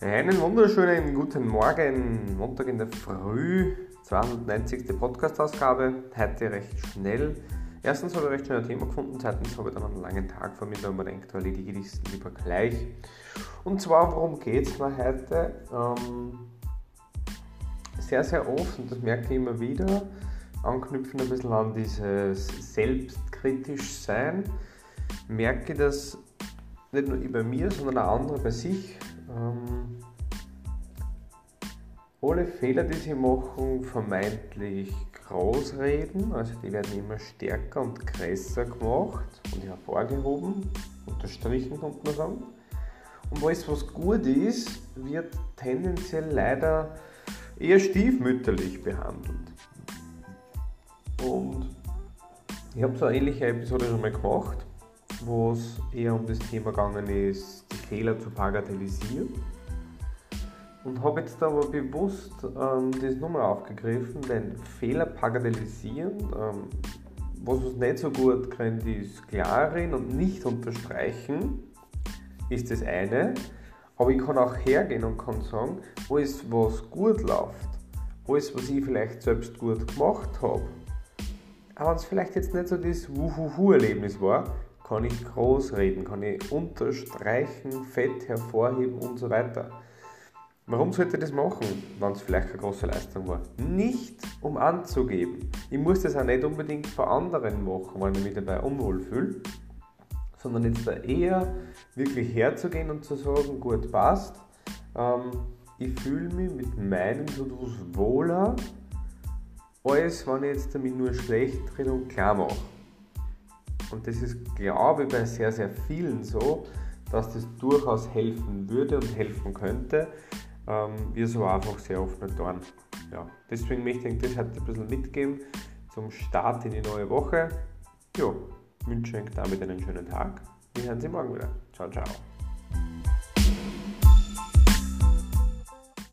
Einen wunderschönen guten Morgen, Montag in der Früh, 290. Podcast-Ausgabe, heute recht schnell. Erstens habe ich recht schnell ein Thema gefunden, zweitens habe ich dann einen langen Tag vor mir, da man denkt, erledige ich es lieber gleich. Und zwar, worum geht es mir heute? Ähm, sehr, sehr oft, und das merke ich immer wieder, anknüpfen ein bisschen an dieses selbstkritisch sein, merke ich, dass nicht nur bei mir, sondern auch andere bei sich ähm, alle Fehler, die sie machen, vermeintlich groß reden, also die werden immer stärker und größer gemacht und hervorgehoben, unterstrichen könnte man sagen. Und alles, was gut ist, wird tendenziell leider eher stiefmütterlich behandelt. Und ich habe so eine ähnliche Episode schon mal gemacht, wo es eher um das Thema gegangen ist, die Fehler zu bagatellisieren. Und habe jetzt aber bewusst ähm, das nochmal aufgegriffen, denn Fehler bagatellisieren, ähm, was uns nicht so gut kennt, ist klarin und nicht unterstreichen, ist das eine. Aber ich kann auch hergehen und kann sagen, alles was gut läuft, alles was ich vielleicht selbst gut gemacht habe, auch wenn es vielleicht jetzt nicht so das Wuhuhu-Erlebnis war, kann ich groß reden, kann ich unterstreichen, fett hervorheben und so weiter. Warum sollte ich das machen, wenn es vielleicht eine große Leistung war? Nicht um anzugeben. Ich muss das auch nicht unbedingt vor anderen machen, weil ich mich dabei unwohl fühle, sondern jetzt da eher wirklich herzugehen und zu sagen, gut, passt, ähm, ich fühle mich mit meinen To-Dos wohler, als wenn ich jetzt damit nur schlecht rede und klar mache. Und das ist, glaube ich, bei sehr, sehr vielen so, dass das durchaus helfen würde und helfen könnte. Ähm, wir so einfach sehr oft nicht tun. Ja, deswegen möchte ich das heute ein bisschen mitgeben zum Start in die neue Woche. Ja, wünsche euch damit einen schönen Tag. Wir hören uns morgen wieder. Ciao, ciao.